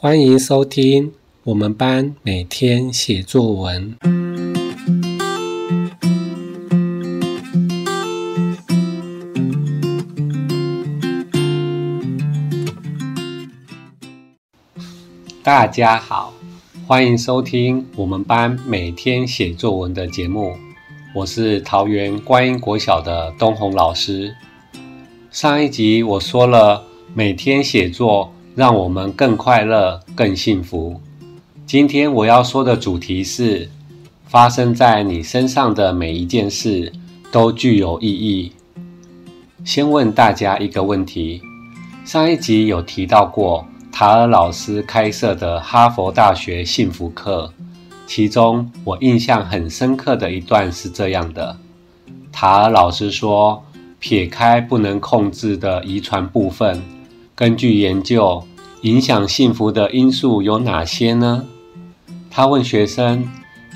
欢迎收听我们班每天写作文。大家好，欢迎收听我们班每天写作文的节目。我是桃园观音国小的东红老师。上一集我说了，每天写作。让我们更快乐、更幸福。今天我要说的主题是：发生在你身上的每一件事都具有意义。先问大家一个问题：上一集有提到过塔尔老师开设的哈佛大学幸福课，其中我印象很深刻的一段是这样的：塔尔老师说，撇开不能控制的遗传部分，根据研究，影响幸福的因素有哪些呢？他问学生：“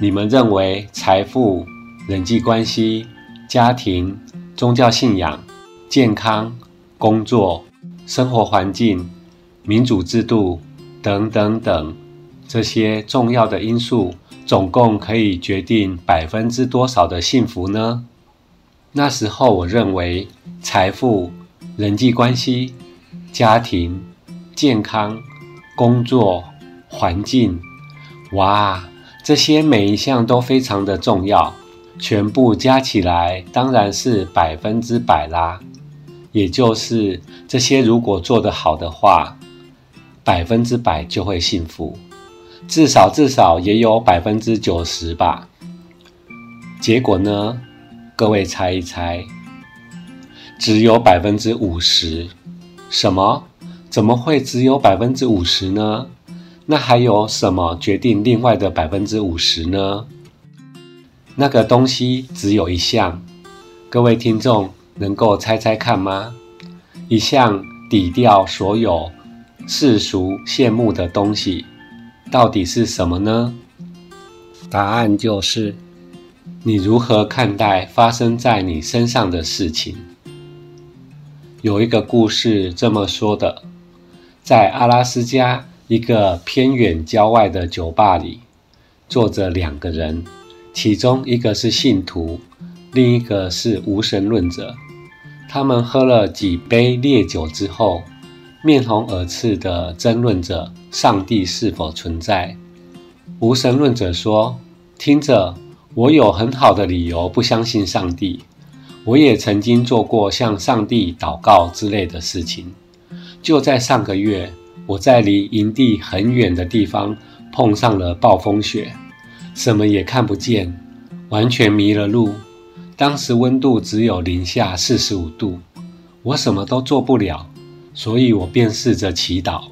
你们认为财富、人际关系、家庭、宗教信仰、健康、工作、生活环境、民主制度等等等这些重要的因素，总共可以决定百分之多少的幸福呢？”那时候我认为财富、人际关系、家庭。健康、工作、环境，哇，这些每一项都非常的重要，全部加起来当然是百分之百啦。也就是这些如果做得好的话，百分之百就会幸福，至少至少也有百分之九十吧。结果呢？各位猜一猜，只有百分之五十。什么？怎么会只有百分之五十呢？那还有什么决定另外的百分之五十呢？那个东西只有一项，各位听众能够猜猜看吗？一项抵掉所有世俗羡慕的东西，到底是什么呢？答案就是你如何看待发生在你身上的事情。有一个故事这么说的。在阿拉斯加一个偏远郊外的酒吧里，坐着两个人，其中一个是信徒，另一个是无神论者。他们喝了几杯烈酒之后，面红耳赤地争论着上帝是否存在。无神论者说：“听着，我有很好的理由不相信上帝，我也曾经做过向上帝祷告之类的事情。”就在上个月，我在离营地很远的地方碰上了暴风雪，什么也看不见，完全迷了路。当时温度只有零下四十五度，我什么都做不了，所以我便试着祈祷。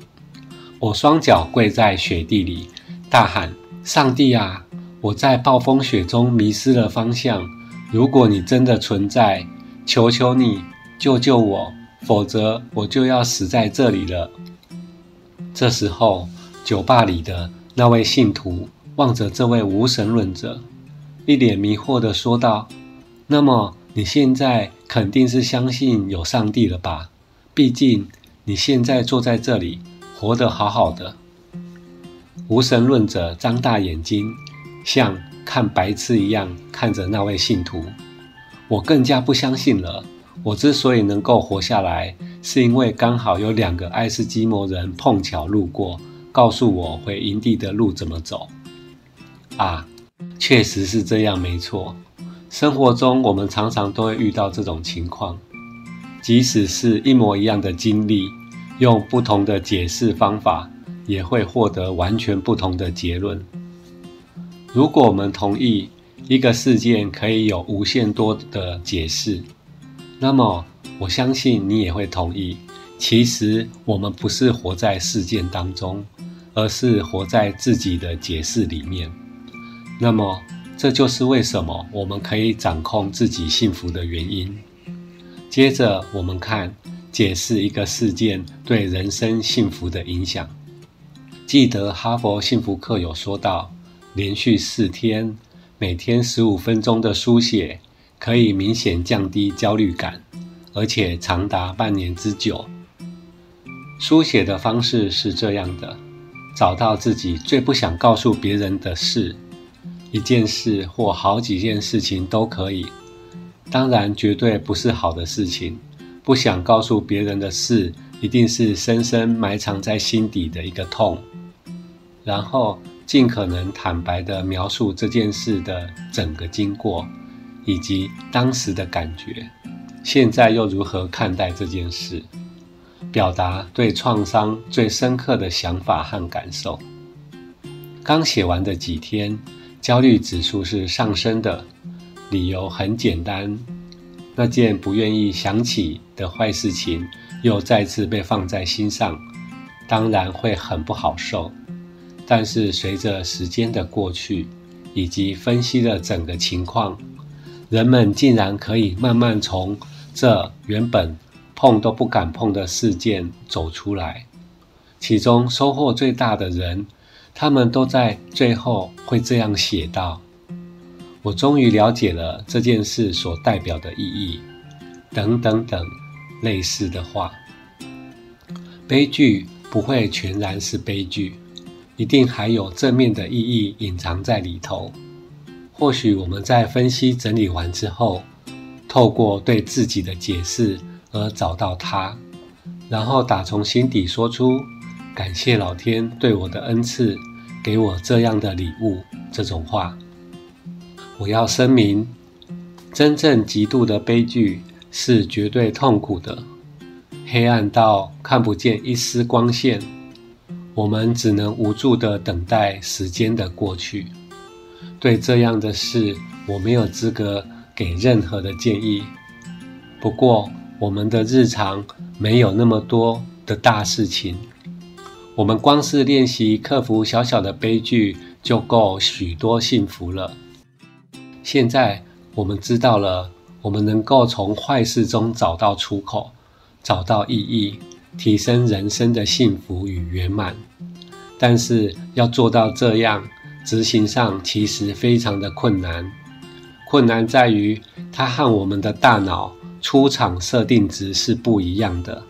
我双脚跪在雪地里，大喊：“上帝啊，我在暴风雪中迷失了方向。如果你真的存在，求求你救救我。”否则我就要死在这里了。这时候，酒吧里的那位信徒望着这位无神论者，一脸迷惑地说道：“那么你现在肯定是相信有上帝了吧？毕竟你现在坐在这里，活得好好的。”无神论者张大眼睛，像看白痴一样看着那位信徒。我更加不相信了。我之所以能够活下来，是因为刚好有两个爱斯基摩人碰巧路过，告诉我回营地的路怎么走。啊，确实是这样，没错。生活中我们常常都会遇到这种情况，即使是一模一样的经历，用不同的解释方法，也会获得完全不同的结论。如果我们同意一个事件可以有无限多的解释，那么，我相信你也会同意，其实我们不是活在事件当中，而是活在自己的解释里面。那么，这就是为什么我们可以掌控自己幸福的原因。接着，我们看解释一个事件对人生幸福的影响。记得哈佛幸福课有说到，连续四天，每天十五分钟的书写。可以明显降低焦虑感，而且长达半年之久。书写的方式是这样的：找到自己最不想告诉别人的事，一件事或好几件事情都可以。当然，绝对不是好的事情。不想告诉别人的事，一定是深深埋藏在心底的一个痛。然后，尽可能坦白地描述这件事的整个经过，以及当时的感觉。现在又如何看待这件事？表达对创伤最深刻的想法和感受。刚写完的几天，焦虑指数是上升的。理由很简单，那件不愿意想起的坏事情又再次被放在心上，当然会很不好受。但是随着时间的过去，以及分析了整个情况，人们竟然可以慢慢从这原本碰都不敢碰的事件走出来。其中收获最大的人，他们都在最后会这样写道。我终于了解了这件事所代表的意义，等等等类似的话。悲剧不会全然是悲剧，一定还有正面的意义隐藏在里头。或许我们在分析整理完之后，透过对自己的解释而找到它，然后打从心底说出感谢老天对我的恩赐，给我这样的礼物这种话。我要声明，真正极度的悲剧是绝对痛苦的，黑暗到看不见一丝光线，我们只能无助地等待时间的过去。对这样的事，我没有资格给任何的建议。不过，我们的日常没有那么多的大事情，我们光是练习克服小小的悲剧，就够许多幸福了。现在我们知道了，我们能够从坏事中找到出口，找到意义，提升人生的幸福与圆满。但是要做到这样，执行上其实非常的困难。困难在于，它和我们的大脑出厂设定值是不一样的。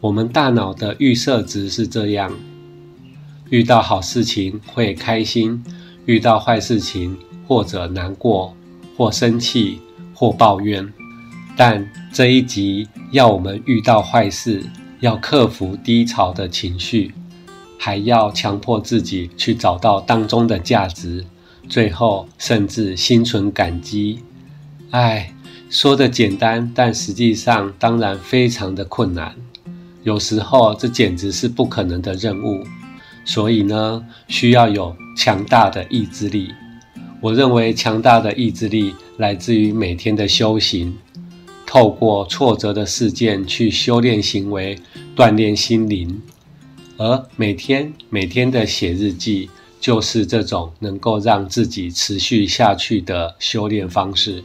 我们大脑的预设值是这样：遇到好事情会开心，遇到坏事情，或者难过，或生气，或抱怨，但这一集要我们遇到坏事，要克服低潮的情绪，还要强迫自己去找到当中的价值，最后甚至心存感激。唉，说的简单，但实际上当然非常的困难。有时候这简直是不可能的任务，所以呢，需要有强大的意志力。我认为强大的意志力来自于每天的修行，透过挫折的事件去修炼行为，锻炼心灵。而每天每天的写日记，就是这种能够让自己持续下去的修炼方式。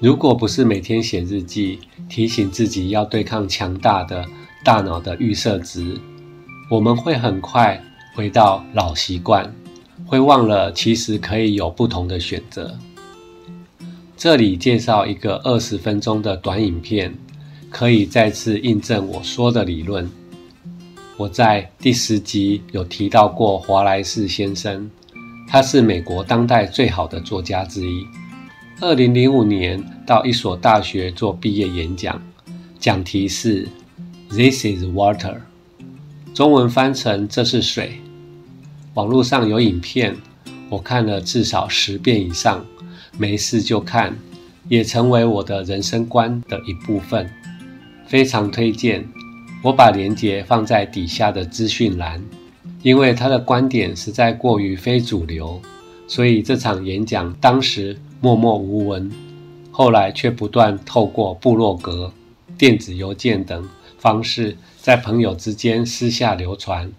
如果不是每天写日记，提醒自己要对抗强大的大脑的预设值，我们会很快回到老习惯。会忘了，其实可以有不同的选择。这里介绍一个二十分钟的短影片，可以再次印证我说的理论。我在第十集有提到过华莱士先生，他是美国当代最好的作家之一。二零零五年到一所大学做毕业演讲，讲题是 “This is water”，中文翻成“这是水”。网络上有影片，我看了至少十遍以上，没事就看，也成为我的人生观的一部分，非常推荐。我把链接放在底下的资讯栏，因为他的观点实在过于非主流，所以这场演讲当时默默无闻，后来却不断透过部落格、电子邮件等方式，在朋友之间私下流传。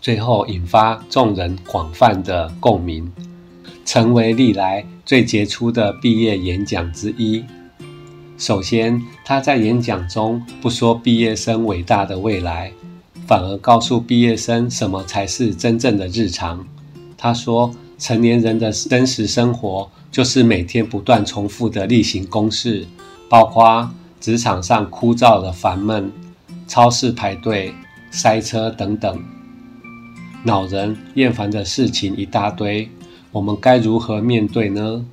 最后引发众人广泛的共鸣，成为历来最杰出的毕业演讲之一。首先，他在演讲中不说毕业生伟大的未来，反而告诉毕业生什么才是真正的日常。他说，成年人的真实生活就是每天不断重复的例行公事，包括职场上枯燥的烦闷、超市排队、塞车等等。恼人厌烦的事情一大堆，我们该如何面对呢？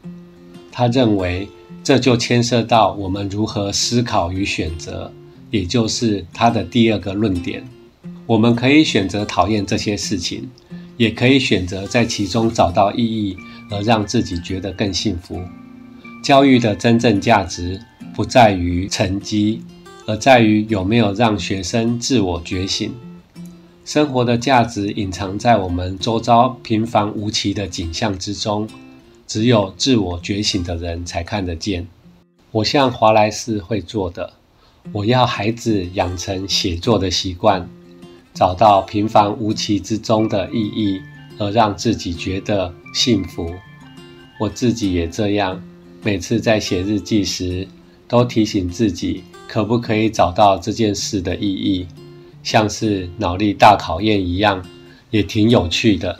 他认为这就牵涉到我们如何思考与选择，也就是他的第二个论点。我们可以选择讨厌这些事情，也可以选择在其中找到意义，而让自己觉得更幸福。教育的真正价值不在于成绩，而在于有没有让学生自我觉醒。生活的价值隐藏在我们周遭平凡无奇的景象之中，只有自我觉醒的人才看得见。我像华莱士会做的，我要孩子养成写作的习惯，找到平凡无奇之中的意义，而让自己觉得幸福。我自己也这样，每次在写日记时，都提醒自己，可不可以找到这件事的意义。像是脑力大考验一样，也挺有趣的。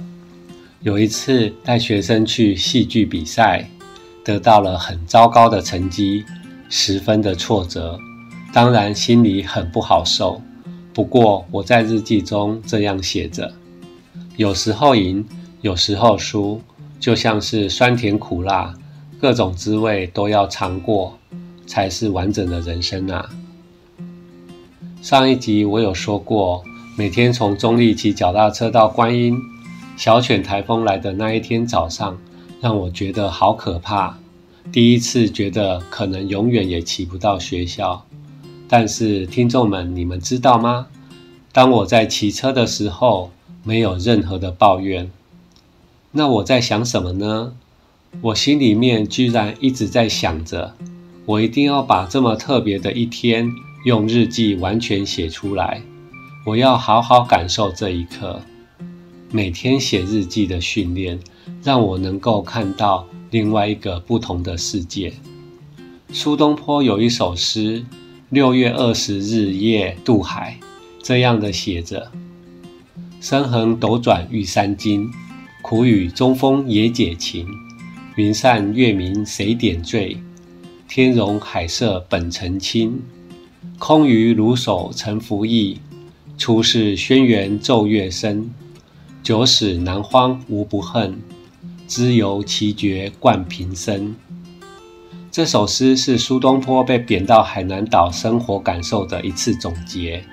有一次带学生去戏剧比赛，得到了很糟糕的成绩，十分的挫折，当然心里很不好受。不过我在日记中这样写着：有时候赢，有时候输，就像是酸甜苦辣，各种滋味都要尝过，才是完整的人生啊。上一集我有说过，每天从中立骑脚踏车到观音，小犬台风来的那一天早上，让我觉得好可怕。第一次觉得可能永远也骑不到学校。但是听众们，你们知道吗？当我在骑车的时候，没有任何的抱怨。那我在想什么呢？我心里面居然一直在想着，我一定要把这么特别的一天。用日记完全写出来，我要好好感受这一刻。每天写日记的训练，让我能够看到另外一个不同的世界。苏东坡有一首诗《六月二十日夜渡海》，这样的写着：“身横斗转欲三更，苦雨中风也解情。云散月明谁点缀？天容海色本澄清。”空余如守成拂役，出使轩辕昼月深。久使南荒无不恨，知由其绝冠平生。这首诗是苏东坡被贬到海南岛生活感受的一次总结。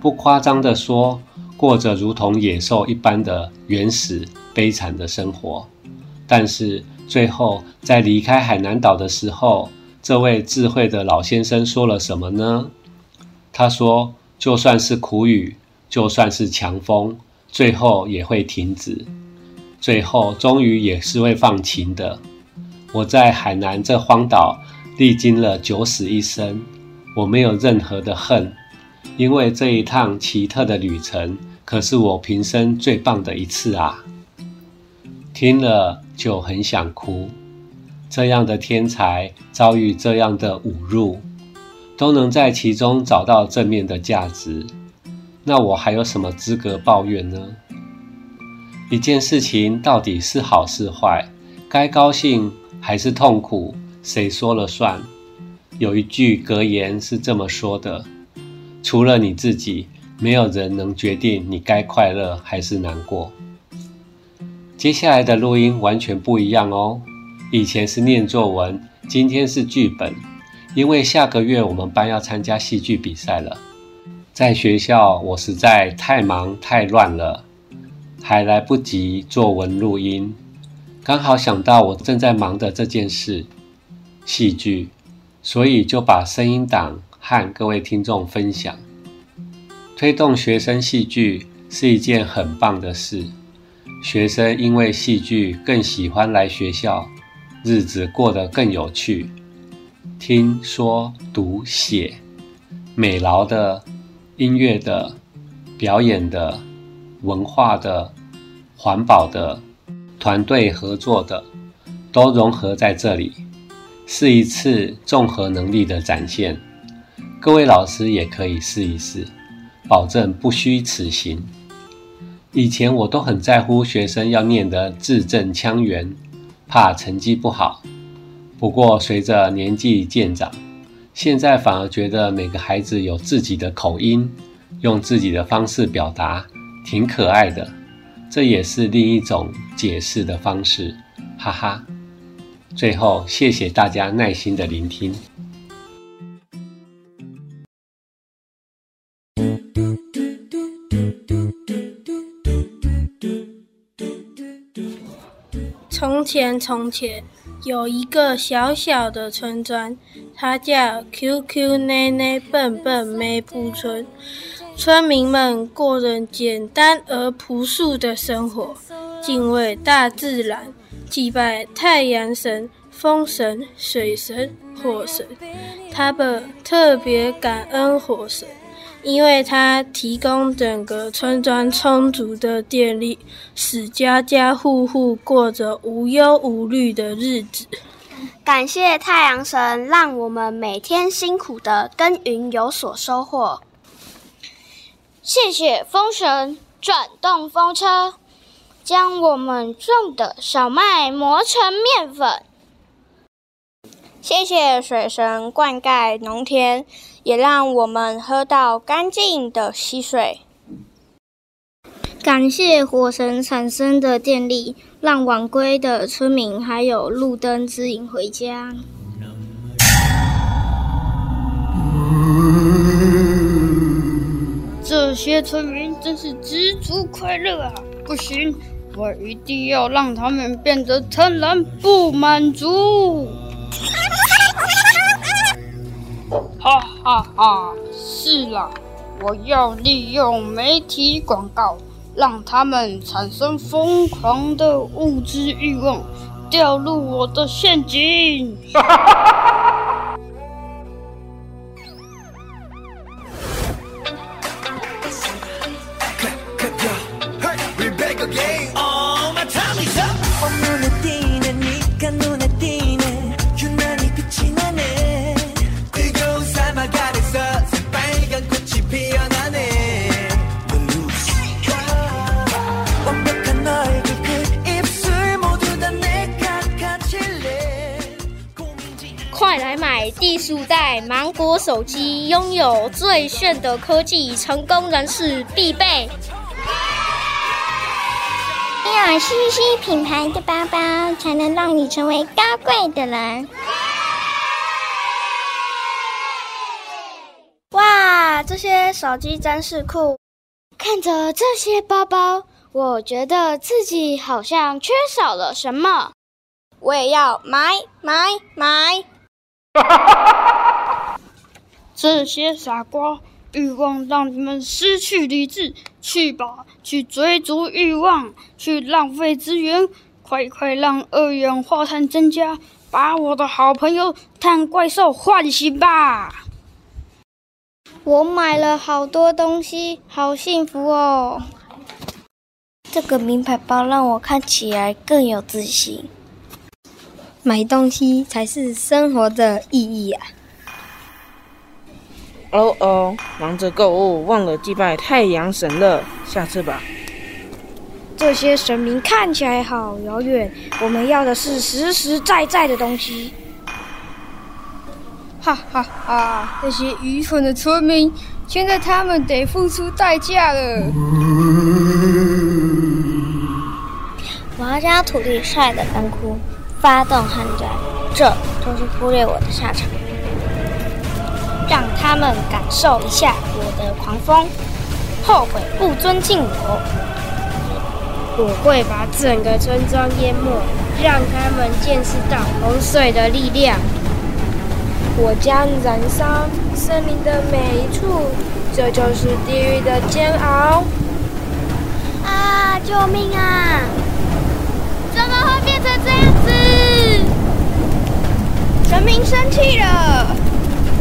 不夸张地说，过着如同野兽一般的原始悲惨的生活。但是最后在离开海南岛的时候，这位智慧的老先生说了什么呢？他说：“就算是苦雨，就算是强风，最后也会停止，最后终于也是会放晴的。我在海南这荒岛历经了九死一生，我没有任何的恨，因为这一趟奇特的旅程可是我平生最棒的一次啊！”听了就很想哭，这样的天才遭遇这样的侮辱。都能在其中找到正面的价值，那我还有什么资格抱怨呢？一件事情到底是好是坏，该高兴还是痛苦，谁说了算？有一句格言是这么说的：除了你自己，没有人能决定你该快乐还是难过。接下来的录音完全不一样哦，以前是念作文，今天是剧本。因为下个月我们班要参加戏剧比赛了，在学校我实在太忙太乱了，还来不及作文录音。刚好想到我正在忙的这件事，戏剧，所以就把声音档和各位听众分享。推动学生戏剧是一件很棒的事，学生因为戏剧更喜欢来学校，日子过得更有趣。听说读写，美劳的、音乐的、表演的、文化的、环保的、团队合作的，都融合在这里，是一次综合能力的展现。各位老师也可以试一试，保证不虚此行。以前我都很在乎学生要念得字正腔圆，怕成绩不好。不过，随着年纪渐长，现在反而觉得每个孩子有自己的口音，用自己的方式表达，挺可爱的。这也是另一种解释的方式，哈哈。最后，谢谢大家耐心的聆听。从前，从前有一个小小的村庄，它叫 QQ 内内笨笨没铺村。村民们过着简单而朴素的生活，敬畏大自然，祭拜太阳神、风神、水神、火神。他们特别感恩火神。因为它提供整个村庄充足的电力，使家家户户过着无忧无虑的日子。感谢太阳神，让我们每天辛苦的耕耘有所收获。谢谢风神，转动风车，将我们种的小麦磨成面粉。谢谢水神，灌溉农田。也让我们喝到干净的溪水。感谢火神产生的电力，让晚归的村民还有路灯指引回家。这些村民真是知足快乐啊！不行，我一定要让他们变得贪婪不满足。哈哈哈！是啦，我要利用媒体广告，让他们产生疯狂的物质欲望，掉入我的陷阱。手机拥有最炫的科技，成功人士必备。要有 CC 品牌的包包，才能让你成为高贵的人。哇，这些手机真是酷！看着这些包包，我觉得自己好像缺少了什么。我也要买买买！这些傻瓜，欲望让你们失去理智。去吧，去追逐欲望，去浪费资源，快快让二氧化碳增加，把我的好朋友碳怪兽唤醒吧！我买了好多东西，好幸福哦！这个名牌包让我看起来更有自信。买东西才是生活的意义啊！哦哦，忙着购物忘了祭拜太阳神了，下次吧。这些神明看起来好遥远，我们要的是实实在在的东西。哈哈哈！那些愚蠢的村民，现在他们得付出代价了。我要将土地晒得干枯。发动旱灾，这就是忽略我的下场。让他们感受一下我的狂风，后悔不尊敬我。我会把整个村庄淹没，让他们见识到洪水的力量。我将燃烧生命的每一处，这就是地狱的煎熬。啊！救命啊！怎么会变成这样子？神明生气了，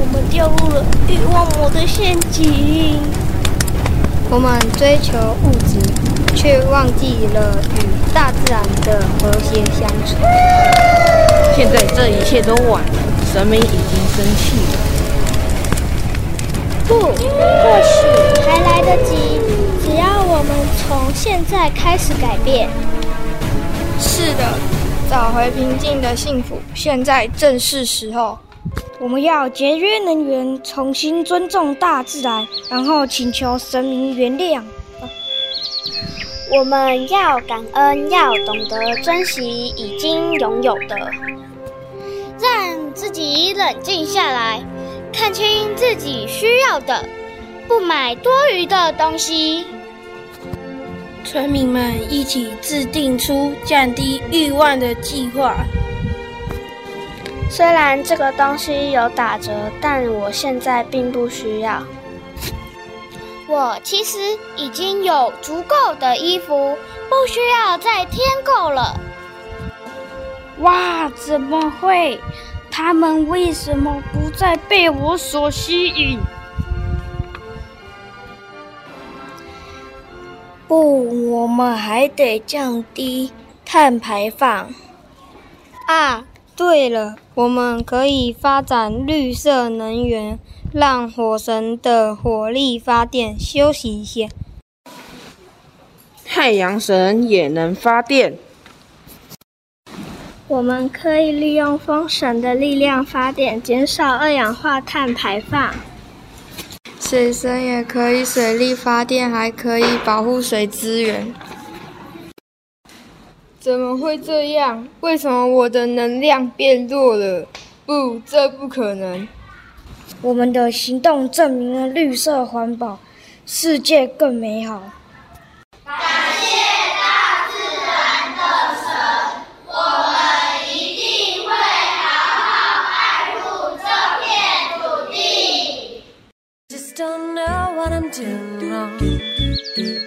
我们掉入了欲望魔的陷阱。我们追求物质，却忘记了与大自然的和谐相处。现在这一切都晚了，神明已经生气了。不，或许还来得及，只要我们从现在开始改变。是的，找回平静的幸福，现在正是时候。我们要节约能源，重新尊重大自然，然后请求神明原谅。我们要感恩，要懂得珍惜已经拥有的，让自己冷静下来，看清自己需要的，不买多余的东西。村民们一起制定出降低欲望的计划。虽然这个东西有打折，但我现在并不需要。我其实已经有足够的衣服，不需要再添购了。哇，怎么会？他们为什么不再被我所吸引？不，我们还得降低碳排放。啊，对了，我们可以发展绿色能源。让火神的火力发电休息一下，太阳神也能发电。我们可以利用风神的力量发电，减少二氧化碳排放。水神也可以水力发电，还可以保护水资源。怎么会这样？为什么我的能量变弱了？不，这不可能。我们的行动证明了绿色环保，世界更美好。感谢大自然的神，我们一定会好好爱护这片土地。Just don't know what I'm doing wrong.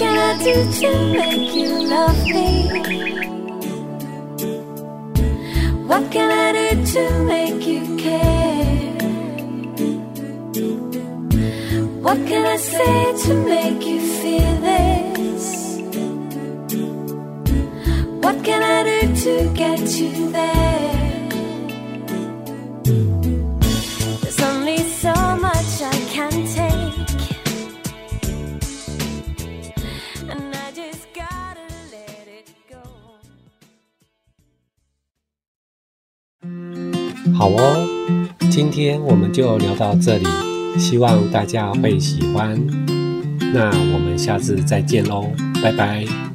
Can I do to make you love me? What can I do to make you care? What can I say to make you feel this? What can I do to get you there? 好哦，今天我们就聊到这里，希望大家会喜欢。那我们下次再见喽，拜拜。